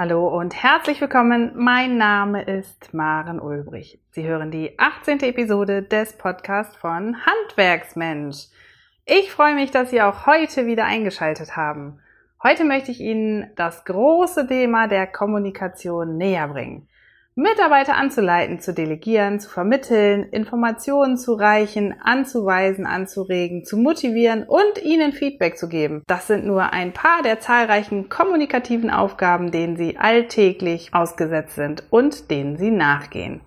Hallo und herzlich willkommen. Mein Name ist Maren Ulbrich. Sie hören die 18. Episode des Podcasts von Handwerksmensch. Ich freue mich, dass Sie auch heute wieder eingeschaltet haben. Heute möchte ich Ihnen das große Thema der Kommunikation näher bringen. Mitarbeiter anzuleiten, zu delegieren, zu vermitteln, Informationen zu reichen, anzuweisen, anzuregen, zu motivieren und ihnen Feedback zu geben. Das sind nur ein paar der zahlreichen kommunikativen Aufgaben, denen sie alltäglich ausgesetzt sind und denen sie nachgehen.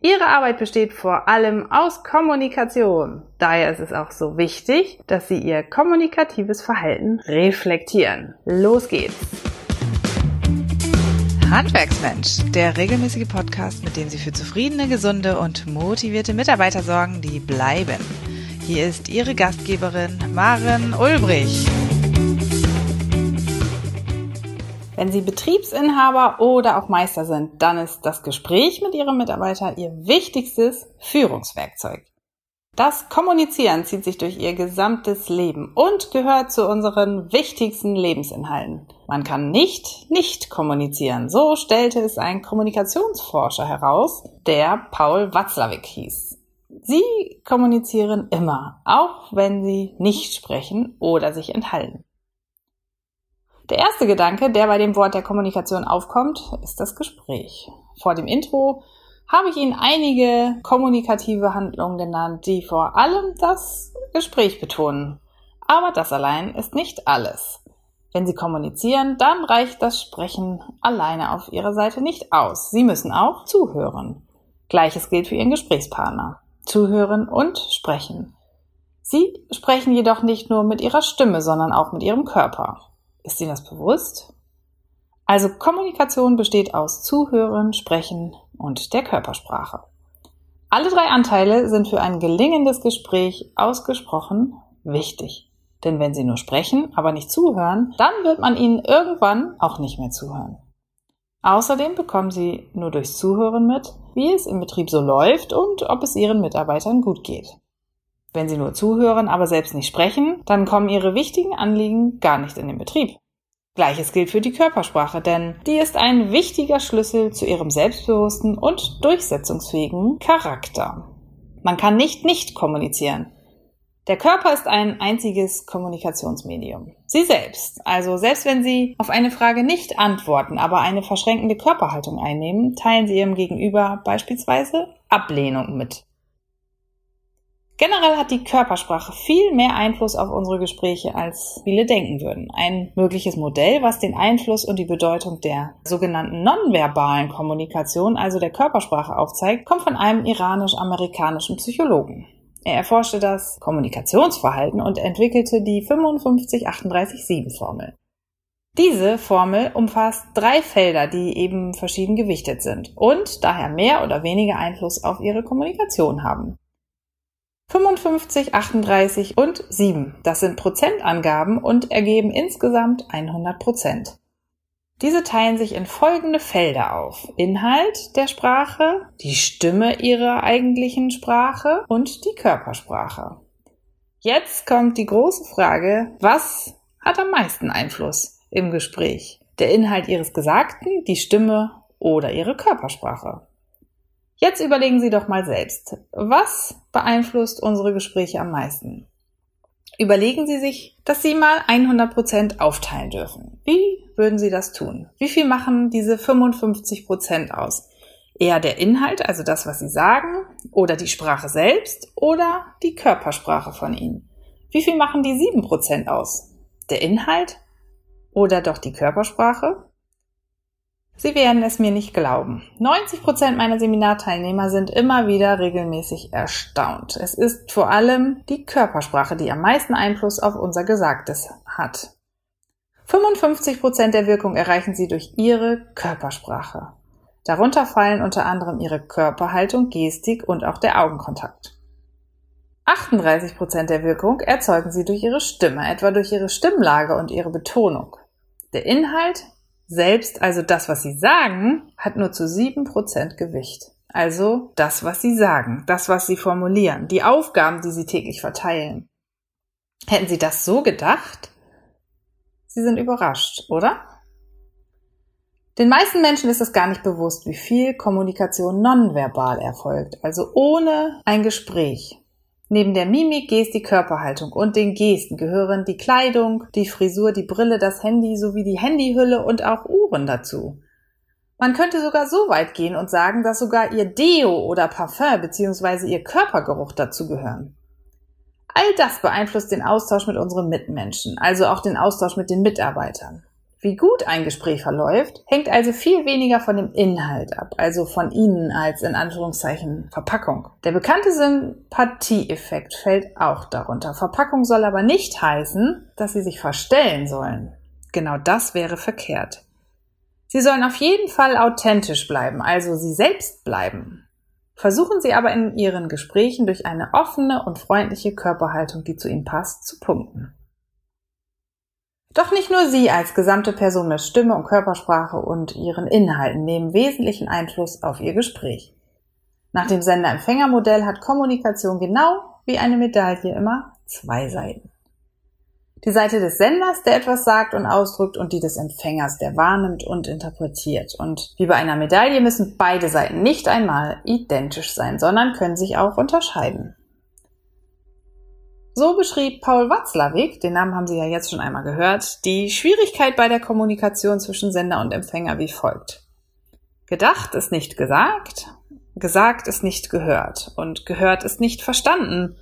Ihre Arbeit besteht vor allem aus Kommunikation. Daher ist es auch so wichtig, dass Sie Ihr kommunikatives Verhalten reflektieren. Los geht's! Handwerksmensch, der regelmäßige Podcast, mit dem Sie für zufriedene, gesunde und motivierte Mitarbeiter sorgen, die bleiben. Hier ist Ihre Gastgeberin Maren Ulbrich. Wenn Sie Betriebsinhaber oder auch Meister sind, dann ist das Gespräch mit Ihrem Mitarbeiter Ihr wichtigstes Führungswerkzeug. Das Kommunizieren zieht sich durch ihr gesamtes Leben und gehört zu unseren wichtigsten Lebensinhalten. Man kann nicht nicht kommunizieren. So stellte es ein Kommunikationsforscher heraus, der Paul Watzlawick hieß. Sie kommunizieren immer, auch wenn sie nicht sprechen oder sich enthalten. Der erste Gedanke, der bei dem Wort der Kommunikation aufkommt, ist das Gespräch. Vor dem Intro habe ich Ihnen einige kommunikative Handlungen genannt, die vor allem das Gespräch betonen. Aber das allein ist nicht alles. Wenn Sie kommunizieren, dann reicht das Sprechen alleine auf Ihrer Seite nicht aus. Sie müssen auch zuhören. Gleiches gilt für Ihren Gesprächspartner. Zuhören und sprechen. Sie sprechen jedoch nicht nur mit Ihrer Stimme, sondern auch mit Ihrem Körper. Ist Ihnen das bewusst? Also Kommunikation besteht aus Zuhören, Sprechen und der Körpersprache. Alle drei Anteile sind für ein gelingendes Gespräch ausgesprochen wichtig. Denn wenn Sie nur sprechen, aber nicht zuhören, dann wird man Ihnen irgendwann auch nicht mehr zuhören. Außerdem bekommen Sie nur durchs Zuhören mit, wie es im Betrieb so läuft und ob es Ihren Mitarbeitern gut geht. Wenn Sie nur zuhören, aber selbst nicht sprechen, dann kommen Ihre wichtigen Anliegen gar nicht in den Betrieb. Gleiches gilt für die Körpersprache, denn die ist ein wichtiger Schlüssel zu ihrem selbstbewussten und durchsetzungsfähigen Charakter. Man kann nicht nicht kommunizieren. Der Körper ist ein einziges Kommunikationsmedium. Sie selbst, also selbst wenn Sie auf eine Frage nicht antworten, aber eine verschränkende Körperhaltung einnehmen, teilen Sie Ihrem Gegenüber beispielsweise Ablehnung mit. Generell hat die Körpersprache viel mehr Einfluss auf unsere Gespräche, als viele denken würden. Ein mögliches Modell, was den Einfluss und die Bedeutung der sogenannten nonverbalen Kommunikation, also der Körpersprache aufzeigt, kommt von einem iranisch-amerikanischen Psychologen. Er erforschte das Kommunikationsverhalten und entwickelte die 55-38-7-Formel. Diese Formel umfasst drei Felder, die eben verschieden gewichtet sind und daher mehr oder weniger Einfluss auf ihre Kommunikation haben. 55, 38 und 7. Das sind Prozentangaben und ergeben insgesamt 100 Prozent. Diese teilen sich in folgende Felder auf. Inhalt der Sprache, die Stimme ihrer eigentlichen Sprache und die Körpersprache. Jetzt kommt die große Frage, was hat am meisten Einfluss im Gespräch? Der Inhalt ihres Gesagten, die Stimme oder ihre Körpersprache? Jetzt überlegen Sie doch mal selbst, was beeinflusst unsere Gespräche am meisten? Überlegen Sie sich, dass Sie mal 100% aufteilen dürfen. Wie würden Sie das tun? Wie viel machen diese 55% aus? Eher der Inhalt, also das, was Sie sagen, oder die Sprache selbst oder die Körpersprache von Ihnen? Wie viel machen die 7% aus? Der Inhalt oder doch die Körpersprache? Sie werden es mir nicht glauben. 90 Prozent meiner Seminarteilnehmer sind immer wieder regelmäßig erstaunt. Es ist vor allem die Körpersprache, die am meisten Einfluss auf unser Gesagtes hat. 55 Prozent der Wirkung erreichen sie durch ihre Körpersprache. Darunter fallen unter anderem ihre Körperhaltung, Gestik und auch der Augenkontakt. 38 Prozent der Wirkung erzeugen sie durch ihre Stimme, etwa durch ihre Stimmlage und ihre Betonung. Der Inhalt selbst, also das, was sie sagen, hat nur zu sieben Prozent Gewicht. Also das, was sie sagen, das, was sie formulieren, die Aufgaben, die sie täglich verteilen. Hätten sie das so gedacht? Sie sind überrascht, oder? Den meisten Menschen ist es gar nicht bewusst, wie viel Kommunikation nonverbal erfolgt, also ohne ein Gespräch. Neben der Mimik, Gestik, Körperhaltung und den Gesten gehören die Kleidung, die Frisur, die Brille, das Handy sowie die Handyhülle und auch Uhren dazu. Man könnte sogar so weit gehen und sagen, dass sogar ihr Deo oder Parfum bzw. ihr Körpergeruch dazu gehören. All das beeinflusst den Austausch mit unseren Mitmenschen, also auch den Austausch mit den Mitarbeitern. Wie gut ein Gespräch verläuft, hängt also viel weniger von dem Inhalt ab, also von Ihnen als in Anführungszeichen Verpackung. Der bekannte Sympathieeffekt fällt auch darunter. Verpackung soll aber nicht heißen, dass Sie sich verstellen sollen. Genau das wäre verkehrt. Sie sollen auf jeden Fall authentisch bleiben, also Sie selbst bleiben. Versuchen Sie aber in Ihren Gesprächen durch eine offene und freundliche Körperhaltung, die zu Ihnen passt, zu punkten. Doch nicht nur Sie als gesamte Person mit Stimme und Körpersprache und Ihren Inhalten nehmen wesentlichen Einfluss auf Ihr Gespräch. Nach dem Sender-Empfänger-Modell hat Kommunikation genau wie eine Medaille immer zwei Seiten. Die Seite des Senders, der etwas sagt und ausdrückt, und die des Empfängers, der wahrnimmt und interpretiert. Und wie bei einer Medaille müssen beide Seiten nicht einmal identisch sein, sondern können sich auch unterscheiden. So beschrieb Paul Watzlawick, den Namen haben Sie ja jetzt schon einmal gehört, die Schwierigkeit bei der Kommunikation zwischen Sender und Empfänger wie folgt. Gedacht ist nicht gesagt, gesagt ist nicht gehört und gehört ist nicht verstanden,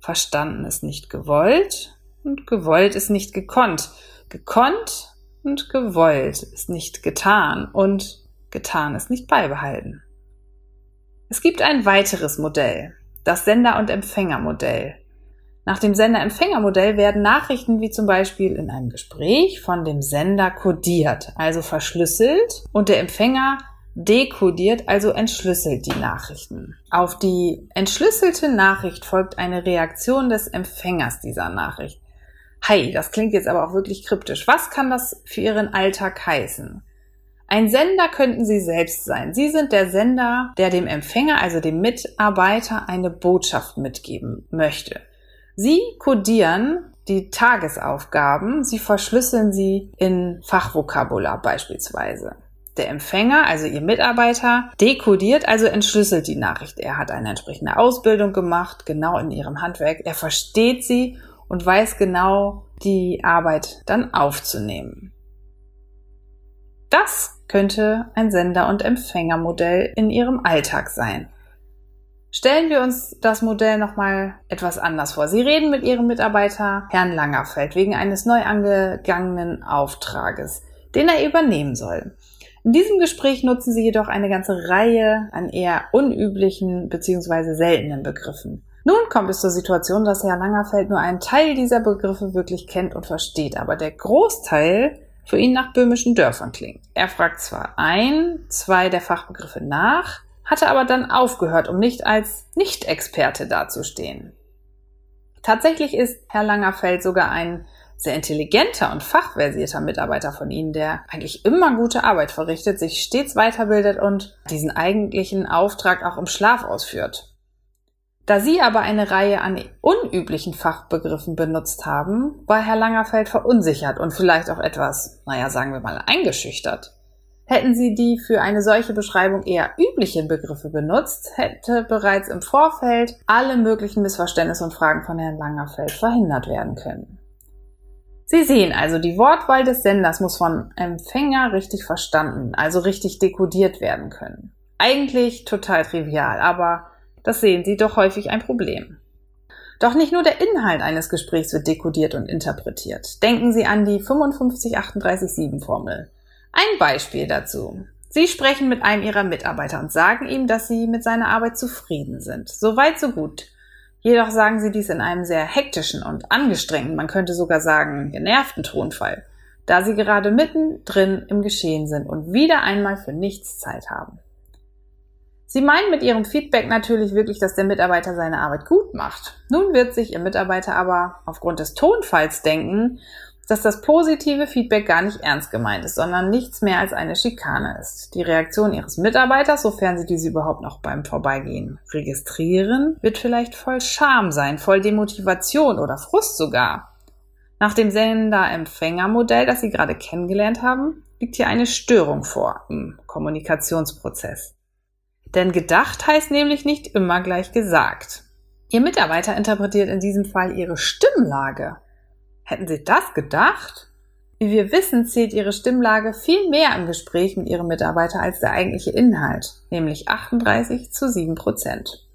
verstanden ist nicht gewollt und gewollt ist nicht gekonnt, gekonnt und gewollt ist nicht getan und getan ist nicht beibehalten. Es gibt ein weiteres Modell, das Sender- und Empfängermodell. Nach dem Sender-Empfänger-Modell werden Nachrichten wie zum Beispiel in einem Gespräch von dem Sender kodiert, also verschlüsselt, und der Empfänger dekodiert, also entschlüsselt die Nachrichten. Auf die entschlüsselte Nachricht folgt eine Reaktion des Empfängers dieser Nachricht. Hi, das klingt jetzt aber auch wirklich kryptisch. Was kann das für Ihren Alltag heißen? Ein Sender könnten Sie selbst sein. Sie sind der Sender, der dem Empfänger, also dem Mitarbeiter, eine Botschaft mitgeben möchte. Sie kodieren die Tagesaufgaben, Sie verschlüsseln sie in Fachvokabular beispielsweise. Der Empfänger, also Ihr Mitarbeiter, dekodiert, also entschlüsselt die Nachricht. Er hat eine entsprechende Ausbildung gemacht, genau in Ihrem Handwerk. Er versteht sie und weiß genau, die Arbeit dann aufzunehmen. Das könnte ein Sender- und Empfängermodell in Ihrem Alltag sein. Stellen wir uns das Modell nochmal etwas anders vor. Sie reden mit Ihrem Mitarbeiter Herrn Langerfeld wegen eines neu angegangenen Auftrages, den er übernehmen soll. In diesem Gespräch nutzen Sie jedoch eine ganze Reihe an eher unüblichen bzw. seltenen Begriffen. Nun kommt es zur Situation, dass Herr Langerfeld nur einen Teil dieser Begriffe wirklich kennt und versteht, aber der Großteil für ihn nach böhmischen Dörfern klingt. Er fragt zwar ein, zwei der Fachbegriffe nach, hatte aber dann aufgehört, um nicht als Nicht-Experte dazustehen. Tatsächlich ist Herr Langerfeld sogar ein sehr intelligenter und fachversierter Mitarbeiter von Ihnen, der eigentlich immer gute Arbeit verrichtet, sich stets weiterbildet und diesen eigentlichen Auftrag auch im Schlaf ausführt. Da Sie aber eine Reihe an unüblichen Fachbegriffen benutzt haben, war Herr Langerfeld verunsichert und vielleicht auch etwas, naja, sagen wir mal, eingeschüchtert. Hätten Sie die für eine solche Beschreibung eher üblichen Begriffe benutzt, hätte bereits im Vorfeld alle möglichen Missverständnisse und Fragen von Herrn Langerfeld verhindert werden können. Sie sehen also, die Wortwahl des Senders muss von Empfänger richtig verstanden, also richtig dekodiert werden können. Eigentlich total trivial, aber das sehen Sie doch häufig ein Problem. Doch nicht nur der Inhalt eines Gesprächs wird dekodiert und interpretiert. Denken Sie an die 55387 Formel. Ein Beispiel dazu. Sie sprechen mit einem Ihrer Mitarbeiter und sagen ihm, dass Sie mit seiner Arbeit zufrieden sind. So weit, so gut. Jedoch sagen Sie dies in einem sehr hektischen und angestrengten, man könnte sogar sagen, genervten Tonfall, da Sie gerade mittendrin im Geschehen sind und wieder einmal für nichts Zeit haben. Sie meinen mit Ihrem Feedback natürlich wirklich, dass der Mitarbeiter seine Arbeit gut macht. Nun wird sich Ihr Mitarbeiter aber aufgrund des Tonfalls denken, dass das positive Feedback gar nicht ernst gemeint ist, sondern nichts mehr als eine Schikane ist. Die Reaktion Ihres Mitarbeiters, sofern Sie diese überhaupt noch beim Vorbeigehen registrieren, wird vielleicht voll Scham sein, voll Demotivation oder Frust sogar. Nach dem Sender-Empfänger-Modell, das Sie gerade kennengelernt haben, liegt hier eine Störung vor im Kommunikationsprozess. Denn gedacht heißt nämlich nicht immer gleich gesagt. Ihr Mitarbeiter interpretiert in diesem Fall ihre Stimmlage. Hätten Sie das gedacht? Wie wir wissen, zählt Ihre Stimmlage viel mehr im Gespräch mit Ihrem Mitarbeiter als der eigentliche Inhalt, nämlich 38 zu 7 Prozent.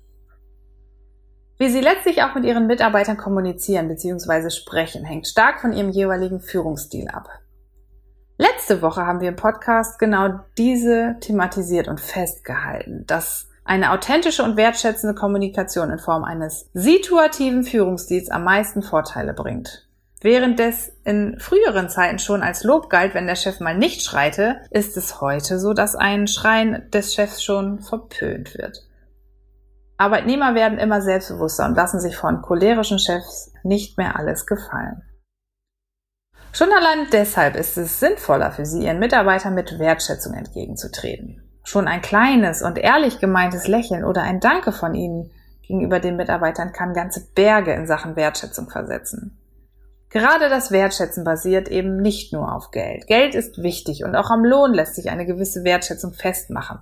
Wie Sie letztlich auch mit Ihren Mitarbeitern kommunizieren bzw. sprechen, hängt stark von Ihrem jeweiligen Führungsstil ab. Letzte Woche haben wir im Podcast genau diese thematisiert und festgehalten, dass eine authentische und wertschätzende Kommunikation in Form eines situativen Führungsstils am meisten Vorteile bringt. Während es in früheren Zeiten schon als Lob galt, wenn der Chef mal nicht schreite, ist es heute so, dass ein Schreien des Chefs schon verpönt wird. Arbeitnehmer werden immer selbstbewusster und lassen sich von cholerischen Chefs nicht mehr alles gefallen. Schon allein deshalb ist es sinnvoller für Sie, Ihren Mitarbeitern mit Wertschätzung entgegenzutreten. Schon ein kleines und ehrlich gemeintes Lächeln oder ein Danke von Ihnen gegenüber den Mitarbeitern kann ganze Berge in Sachen Wertschätzung versetzen. Gerade das Wertschätzen basiert eben nicht nur auf Geld. Geld ist wichtig und auch am Lohn lässt sich eine gewisse Wertschätzung festmachen.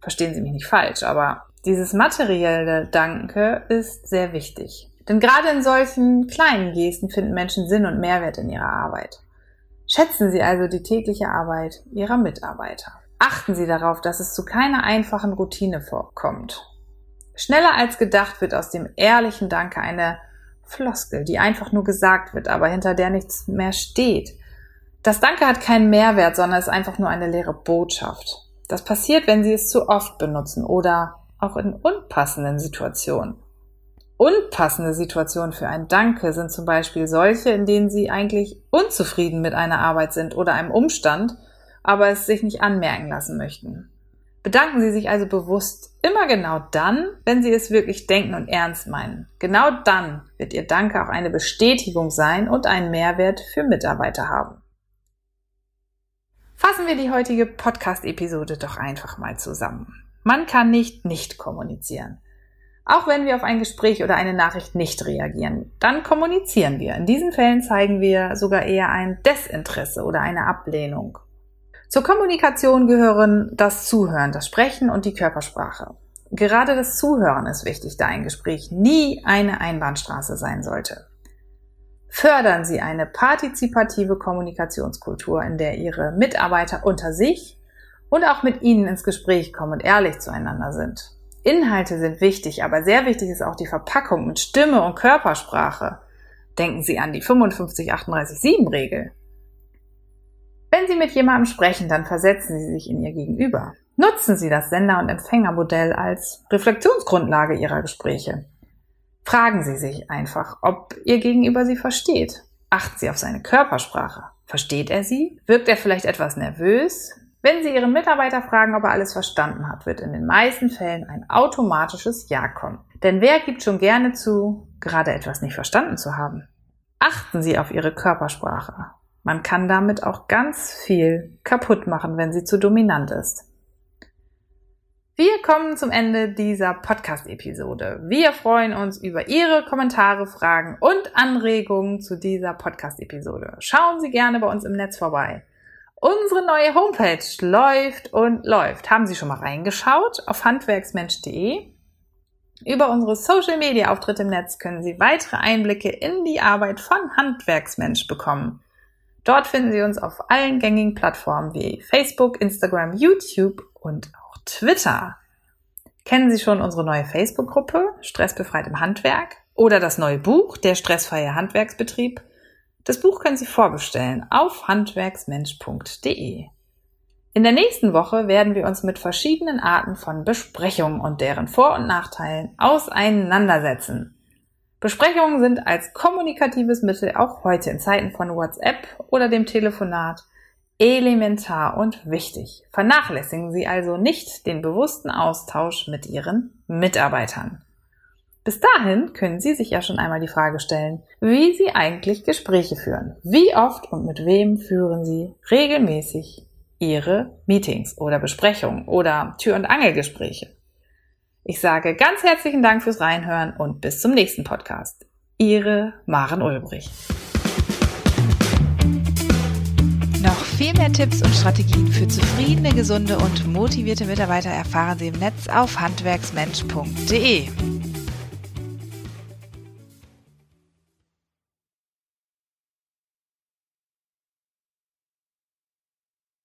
Verstehen Sie mich nicht falsch, aber dieses materielle Danke ist sehr wichtig. Denn gerade in solchen kleinen Gesten finden Menschen Sinn und Mehrwert in ihrer Arbeit. Schätzen Sie also die tägliche Arbeit Ihrer Mitarbeiter. Achten Sie darauf, dass es zu keiner einfachen Routine vorkommt. Schneller als gedacht wird aus dem ehrlichen Danke eine Floskel, die einfach nur gesagt wird, aber hinter der nichts mehr steht. Das Danke hat keinen Mehrwert, sondern ist einfach nur eine leere Botschaft. Das passiert, wenn Sie es zu oft benutzen oder auch in unpassenden Situationen. Unpassende Situationen für ein Danke sind zum Beispiel solche, in denen Sie eigentlich unzufrieden mit einer Arbeit sind oder einem Umstand, aber es sich nicht anmerken lassen möchten. Bedanken Sie sich also bewusst immer genau dann, wenn Sie es wirklich denken und ernst meinen. Genau dann wird Ihr Danke auch eine Bestätigung sein und einen Mehrwert für Mitarbeiter haben. Fassen wir die heutige Podcast-Episode doch einfach mal zusammen. Man kann nicht nicht kommunizieren. Auch wenn wir auf ein Gespräch oder eine Nachricht nicht reagieren, dann kommunizieren wir. In diesen Fällen zeigen wir sogar eher ein Desinteresse oder eine Ablehnung. Zur Kommunikation gehören das Zuhören, das Sprechen und die Körpersprache. Gerade das Zuhören ist wichtig, da ein Gespräch nie eine Einbahnstraße sein sollte. Fördern Sie eine partizipative Kommunikationskultur, in der Ihre Mitarbeiter unter sich und auch mit Ihnen ins Gespräch kommen und ehrlich zueinander sind. Inhalte sind wichtig, aber sehr wichtig ist auch die Verpackung mit Stimme und Körpersprache. Denken Sie an die 55-38-7-Regel. Wenn Sie mit jemandem sprechen, dann versetzen Sie sich in Ihr Gegenüber. Nutzen Sie das Sender- und Empfängermodell als Reflexionsgrundlage Ihrer Gespräche. Fragen Sie sich einfach, ob Ihr Gegenüber Sie versteht. Achten Sie auf seine Körpersprache. Versteht er Sie? Wirkt er vielleicht etwas nervös? Wenn Sie Ihren Mitarbeiter fragen, ob er alles verstanden hat, wird in den meisten Fällen ein automatisches Ja kommen. Denn wer gibt schon gerne zu, gerade etwas nicht verstanden zu haben? Achten Sie auf Ihre Körpersprache. Man kann damit auch ganz viel kaputt machen, wenn sie zu dominant ist. Wir kommen zum Ende dieser Podcast-Episode. Wir freuen uns über Ihre Kommentare, Fragen und Anregungen zu dieser Podcast-Episode. Schauen Sie gerne bei uns im Netz vorbei. Unsere neue Homepage läuft und läuft. Haben Sie schon mal reingeschaut auf handwerksmensch.de? Über unsere Social Media Auftritte im Netz können Sie weitere Einblicke in die Arbeit von Handwerksmensch bekommen. Dort finden Sie uns auf allen gängigen Plattformen wie Facebook, Instagram, YouTube und auch Twitter. Kennen Sie schon unsere neue Facebook-Gruppe Stressbefreit im Handwerk oder das neue Buch Der stressfreie Handwerksbetrieb? Das Buch können Sie vorbestellen auf handwerksmensch.de. In der nächsten Woche werden wir uns mit verschiedenen Arten von Besprechungen und deren Vor- und Nachteilen auseinandersetzen. Besprechungen sind als kommunikatives Mittel auch heute in Zeiten von WhatsApp oder dem Telefonat elementar und wichtig. Vernachlässigen Sie also nicht den bewussten Austausch mit Ihren Mitarbeitern. Bis dahin können Sie sich ja schon einmal die Frage stellen, wie Sie eigentlich Gespräche führen. Wie oft und mit wem führen Sie regelmäßig Ihre Meetings oder Besprechungen oder Tür- und Angelgespräche? Ich sage ganz herzlichen Dank fürs Reinhören und bis zum nächsten Podcast. Ihre Maren Ulbrich. Noch viel mehr Tipps und Strategien für zufriedene, gesunde und motivierte Mitarbeiter erfahren Sie im Netz auf handwerksmensch.de.